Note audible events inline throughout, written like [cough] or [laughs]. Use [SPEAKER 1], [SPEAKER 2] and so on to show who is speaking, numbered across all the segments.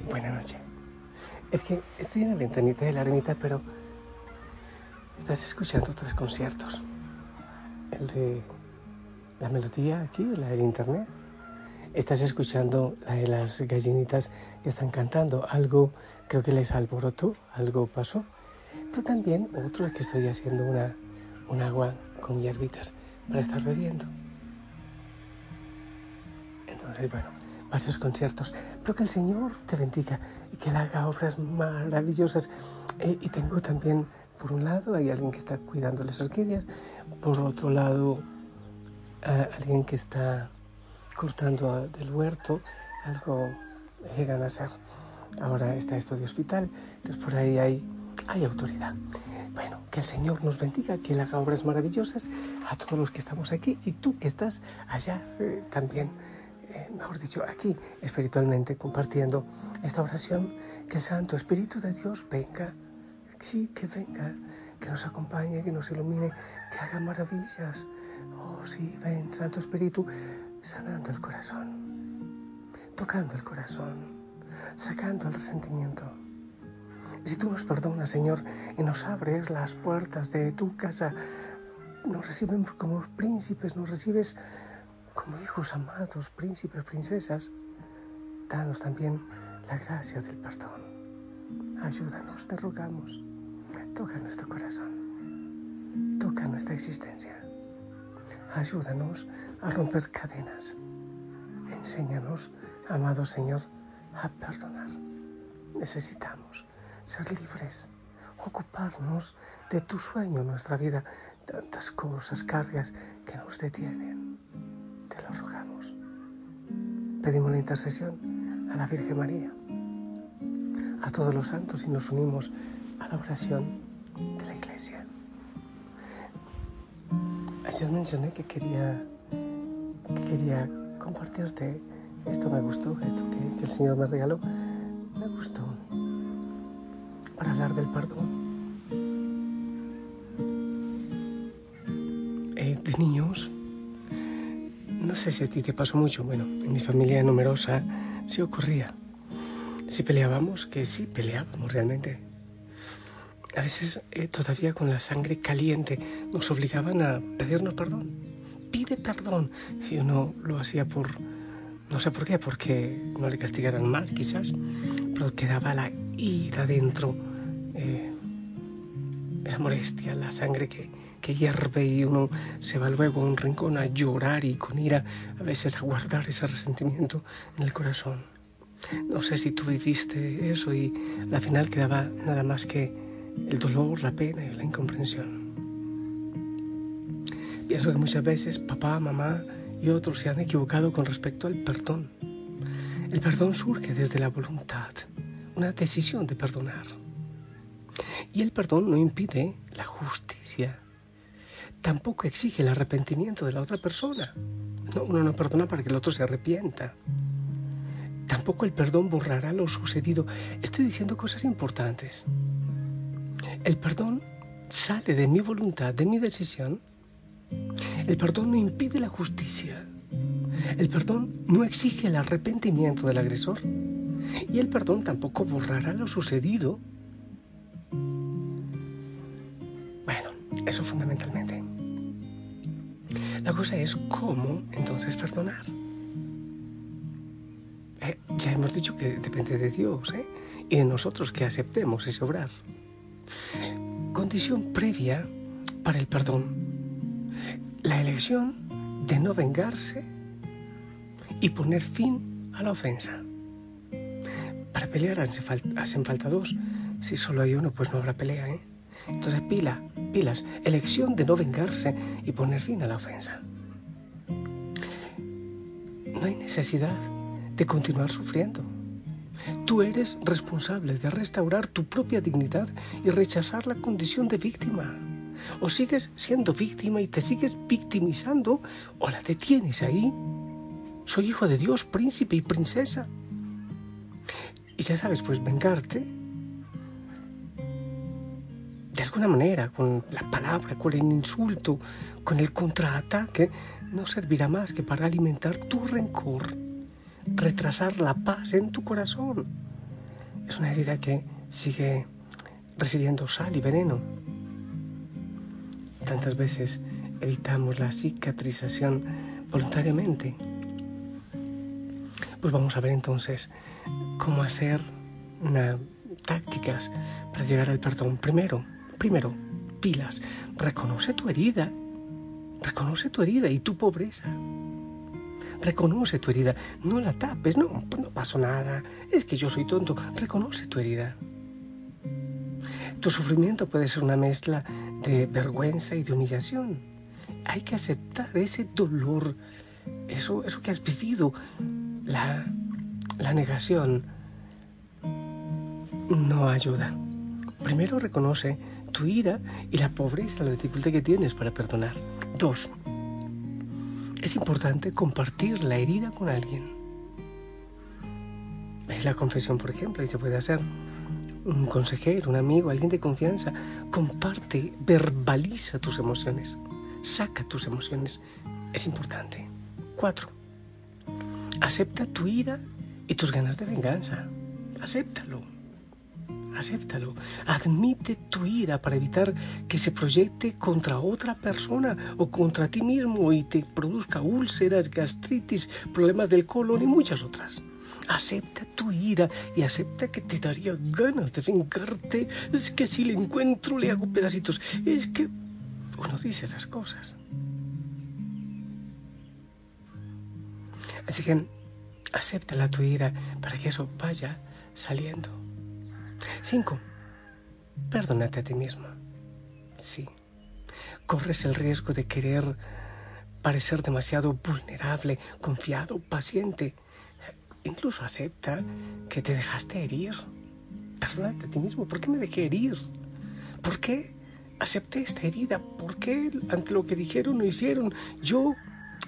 [SPEAKER 1] buenas noches. Es que estoy en la ventanita de la ermita, pero estás escuchando tres conciertos. El de la melodía aquí, la del internet. Estás escuchando la de las gallinitas que están cantando. Algo creo que les alborotó, algo pasó. Pero también otro es que estoy haciendo una, un agua con hierbitas para estar bebiendo. Entonces, bueno, varios conciertos. Pero que el Señor te bendiga y que Él haga obras maravillosas. Eh, y tengo también, por un lado, hay alguien que está cuidando las orquídeas. Por otro lado, eh, alguien que está cortando del huerto. Algo llegan a ser. Ahora está esto de hospital. Entonces, por ahí hay, hay autoridad. Bueno, que el Señor nos bendiga, que Él haga obras maravillosas a todos los que estamos aquí y tú que estás allá eh, también eh, mejor dicho, aquí espiritualmente compartiendo esta oración, que el Santo Espíritu de Dios venga, sí, que venga, que nos acompañe, que nos ilumine, que haga maravillas. Oh, sí, ven, Santo Espíritu, sanando el corazón, tocando el corazón, sacando el resentimiento. Si tú nos perdonas, Señor, y nos abres las puertas de tu casa, nos recibes como príncipes, nos recibes como hijos amados, príncipes, princesas, danos también la gracia del perdón. Ayúdanos, te rogamos. Toca nuestro corazón. Toca nuestra existencia. Ayúdanos a romper cadenas. Enséñanos, amado Señor, a perdonar. Necesitamos ser libres, ocuparnos de tu sueño en nuestra vida. Tantas cosas, cargas que nos detienen. Pedimos la intercesión a la Virgen María, a todos los santos y nos unimos a la oración de la Iglesia. Ayer mencioné que quería, que quería compartirte esto me gustó, esto que, que el Señor me regaló, me gustó para hablar del perdón. Eh, de niños, no sé si a ti te pasó mucho, bueno, en mi familia numerosa sí ocurría. Si peleábamos, que sí peleábamos realmente. A veces eh, todavía con la sangre caliente nos obligaban a pedirnos perdón. Pide perdón. Y uno lo hacía por, no sé por qué, porque no le castigaran más quizás, pero quedaba la ira dentro, eh, esa molestia, la sangre que, que hierve y uno se va luego a un rincón a llorar y con ira a veces a guardar ese resentimiento en el corazón. No sé si tú viviste eso y al final quedaba nada más que el dolor, la pena y la incomprensión. Pienso que muchas veces papá, mamá y otros se han equivocado con respecto al perdón. El perdón surge desde la voluntad, una decisión de perdonar. Y el perdón no impide la justicia. Tampoco exige el arrepentimiento de la otra persona. No, uno no perdona para que el otro se arrepienta. Tampoco el perdón borrará lo sucedido. Estoy diciendo cosas importantes. El perdón sale de mi voluntad, de mi decisión. El perdón no impide la justicia. El perdón no exige el arrepentimiento del agresor. Y el perdón tampoco borrará lo sucedido. Bueno, eso fundamentalmente. La cosa es cómo entonces perdonar. Eh, ya hemos dicho que depende de Dios ¿eh? y de nosotros que aceptemos ese obrar. Condición previa para el perdón. La elección de no vengarse y poner fin a la ofensa. Para pelear hacen falta, hacen falta dos. Si solo hay uno, pues no habrá pelea. ¿eh? Entonces, pila, pilas, elección de no vengarse y poner fin a la ofensa. No hay necesidad de continuar sufriendo. Tú eres responsable de restaurar tu propia dignidad y rechazar la condición de víctima. O sigues siendo víctima y te sigues victimizando o la detienes ahí. Soy hijo de Dios, príncipe y princesa. Y ya sabes, pues vengarte alguna manera, con la palabra, con el insulto, con el contraataque, no servirá más que para alimentar tu rencor, retrasar la paz en tu corazón. Es una herida que sigue recibiendo sal y veneno. Tantas veces evitamos la cicatrización voluntariamente. Pues vamos a ver entonces cómo hacer una, tácticas para llegar al perdón. Primero, primero, pilas, reconoce tu herida, reconoce tu herida y tu pobreza. Reconoce tu herida, no la tapes, no, no pasó nada, es que yo soy tonto, reconoce tu herida. Tu sufrimiento puede ser una mezcla de vergüenza y de humillación. Hay que aceptar ese dolor, eso, eso que has vivido, la, la negación no ayuda. Primero reconoce tu ira y la pobreza, la dificultad que tienes para perdonar. Dos, es importante compartir la herida con alguien. Es la confesión, por ejemplo, y se puede hacer un consejero, un amigo, alguien de confianza. Comparte, verbaliza tus emociones, saca tus emociones. Es importante. Cuatro, acepta tu ira y tus ganas de venganza. Acéptalo. Acéptalo. Admite tu ira para evitar que se proyecte contra otra persona o contra ti mismo y te produzca úlceras, gastritis, problemas del colon y muchas otras. Acepta tu ira y acepta que te daría ganas de vengarte. Es que si le encuentro le hago pedacitos. Es que uno dice esas cosas. Así que acepta la tu ira para que eso vaya saliendo. Cinco, perdónate a ti mismo. Sí, corres el riesgo de querer parecer demasiado vulnerable, confiado, paciente. Incluso acepta que te dejaste herir. Perdónate a ti mismo. ¿Por qué me dejé herir? ¿Por qué acepté esta herida? ¿Por qué ante lo que dijeron o hicieron yo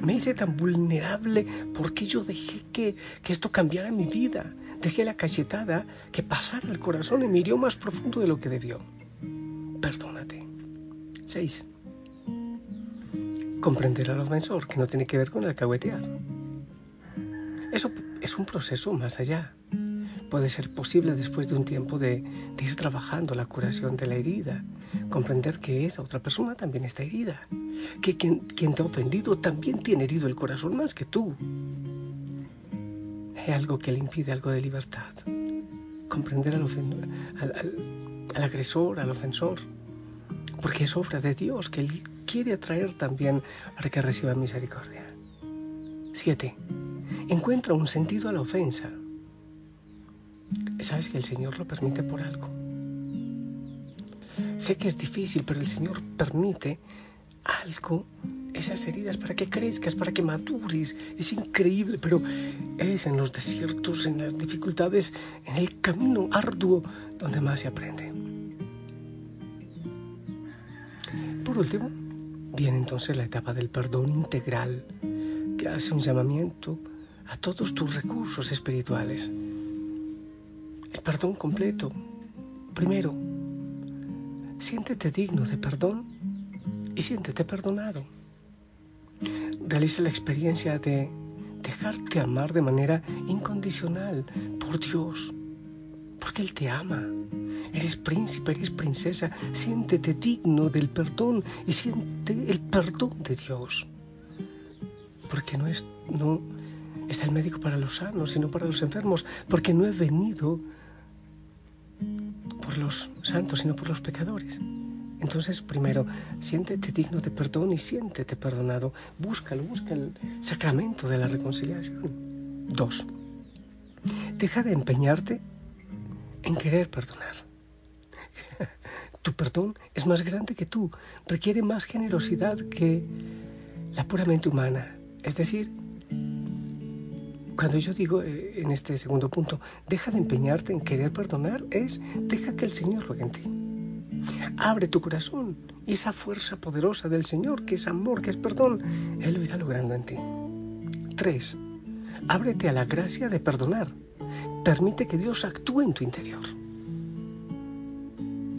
[SPEAKER 1] me hice tan vulnerable? ¿Por qué yo dejé que, que esto cambiara mi vida? Dejé la cachetada que pasara el corazón y me hirió más profundo de lo que debió. Perdónate. 6. Comprender al ofensor, que no tiene que ver con alcahuetear. Eso es un proceso más allá. Puede ser posible después de un tiempo de, de, ir trabajando la curación de la herida, comprender que esa otra persona también está herida, que quien te ha ofendido también tiene herido el corazón más que tú, hay algo que le impide algo de libertad. Comprender al, al, al, al, agresor, al ofensor, porque es obra de Dios que Él quiere atraer también para que reciba misericordia. 7. Encuentra un sentido a la ofensa. Sabes que el Señor lo permite por algo. Sé que es difícil, pero el Señor permite algo esas heridas para que crezcas, para que madures. Es increíble, pero es en los desiertos, en las dificultades, en el camino arduo donde más se aprende. Por último, viene entonces la etapa del perdón integral, que hace un llamamiento a todos tus recursos espirituales. El perdón completo. Primero, siéntete digno de perdón y siéntete perdonado realiza la experiencia de dejarte amar de manera incondicional por Dios, porque Él te ama. Eres príncipe, eres princesa, siéntete digno del perdón y siente el perdón de Dios. Porque no, es, no está el médico para los sanos, sino para los enfermos, porque no he venido por los santos, sino por los pecadores. Entonces, primero, siéntete digno de perdón y siéntete perdonado. Búscalo, busca el sacramento de la reconciliación. Dos, deja de empeñarte en querer perdonar. [laughs] Tu perdón es más grande que tú, requiere más generosidad que la puramente humana. Es decir, cuando yo digo eh, en este segundo punto, deja de empeñarte en querer perdonar, es deja que el Señor juegue en ti. Abre tu corazón y esa fuerza poderosa del Señor, que es amor, que es perdón, Él lo irá logrando en ti. Tres, ábrete a la gracia de perdonar. Permite que Dios actúe en tu interior.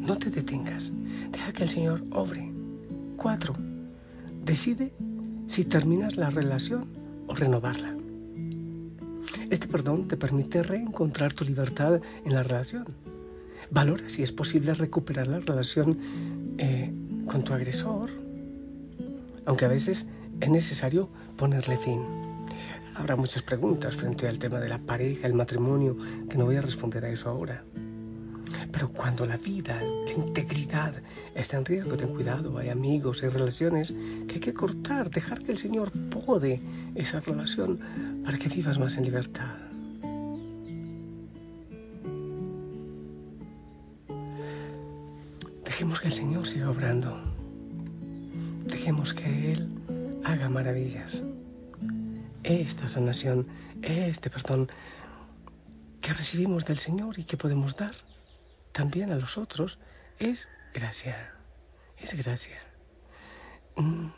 [SPEAKER 1] No te detengas. Deja que el Señor obre. Cuatro, decide si terminas la relación o renovarla. Este perdón te permite reencontrar tu libertad en la relación. Valora si es posible recuperar la relación eh, con tu agresor, aunque a veces es necesario ponerle fin. Habrá muchas preguntas frente al tema de la pareja, el matrimonio, que no voy a responder a eso ahora. Pero cuando la vida, la integridad está en riesgo, ten cuidado, hay amigos, hay relaciones que hay que cortar, dejar que el Señor pode esa relación para que vivas más en libertad. Siga obrando. Dejemos que Él haga maravillas. Esta sanación, este perdón que recibimos del Señor y que podemos dar también a los otros es gracia. Es gracia. Mm,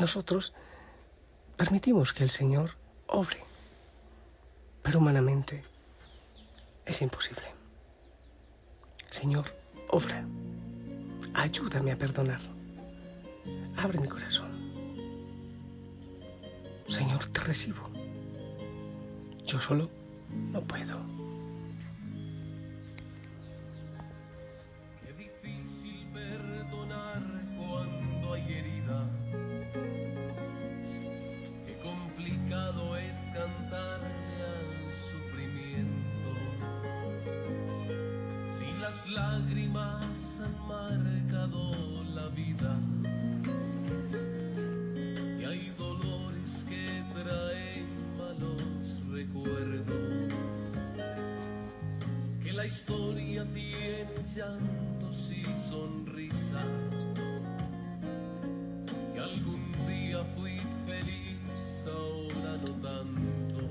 [SPEAKER 1] nosotros permitimos que el Señor obre, pero humanamente es imposible. Señor, obra. Ayúdame a perdonar. Abre mi corazón. Señor, te recibo. Yo solo no puedo.
[SPEAKER 2] Qué difícil perdonar cuando hay herida. Qué complicado es cantarle al sufrimiento. Si las lágrimas la historia tiene llantos y sonrisa. Que algún día fui feliz, ahora no tanto.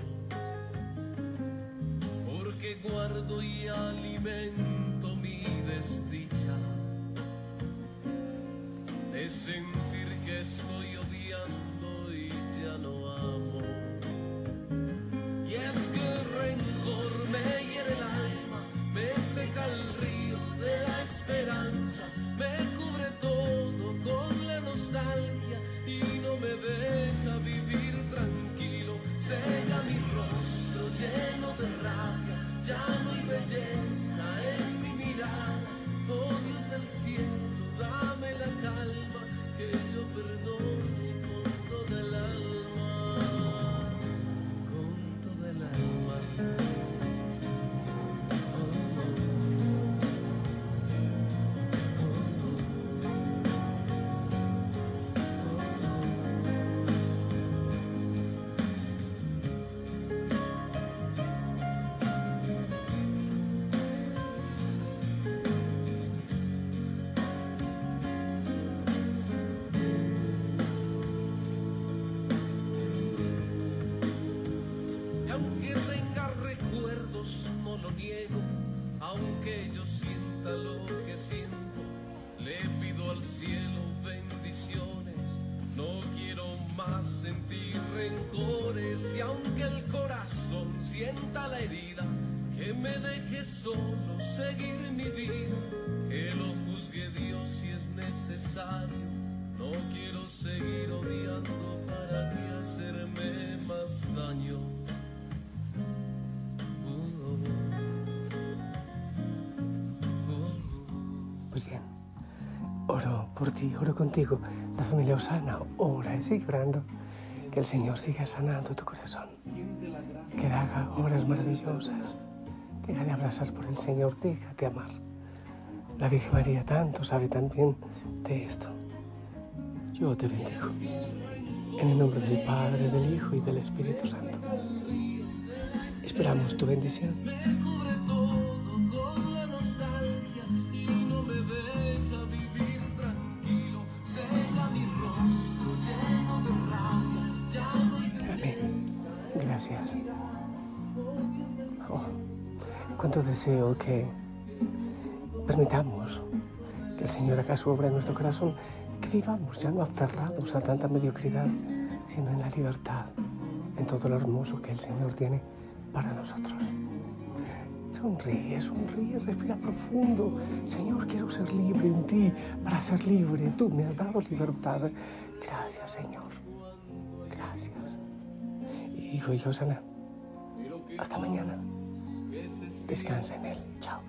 [SPEAKER 2] Porque guardo y alimento mi desdicha de sentir que estoy recuerdos, no lo niego. Aunque yo sienta lo que siento, le pido al cielo bendiciones. No quiero más sentir rencores. Y aunque el corazón sienta la herida, que me deje solo seguir mi vida. Que lo juzgue Dios si es necesario. No quiero seguir odiando para que hacerme más daño.
[SPEAKER 1] Por ti, oro contigo. La familia Osana ora y sigue orando. Que el Señor siga sanando tu corazón. Que haga obras maravillosas. Deja de abrazar por el Señor, déjate amar. La Virgen María tanto sabe también de esto. Yo te bendigo. En el nombre del Padre, del Hijo y del Espíritu Santo. Esperamos tu bendición. Deseo que permitamos que el Señor haga su obra en nuestro corazón, que vivamos ya no aferrados a tanta mediocridad, sino en la libertad, en todo lo hermoso que el Señor tiene para nosotros. Sonríe, sonríe, respira profundo. Señor, quiero ser libre en ti para ser libre. Tú me has dado libertad. Gracias, Señor. Gracias. Hijo y Josana, hasta mañana. Descansa en Él. Chao.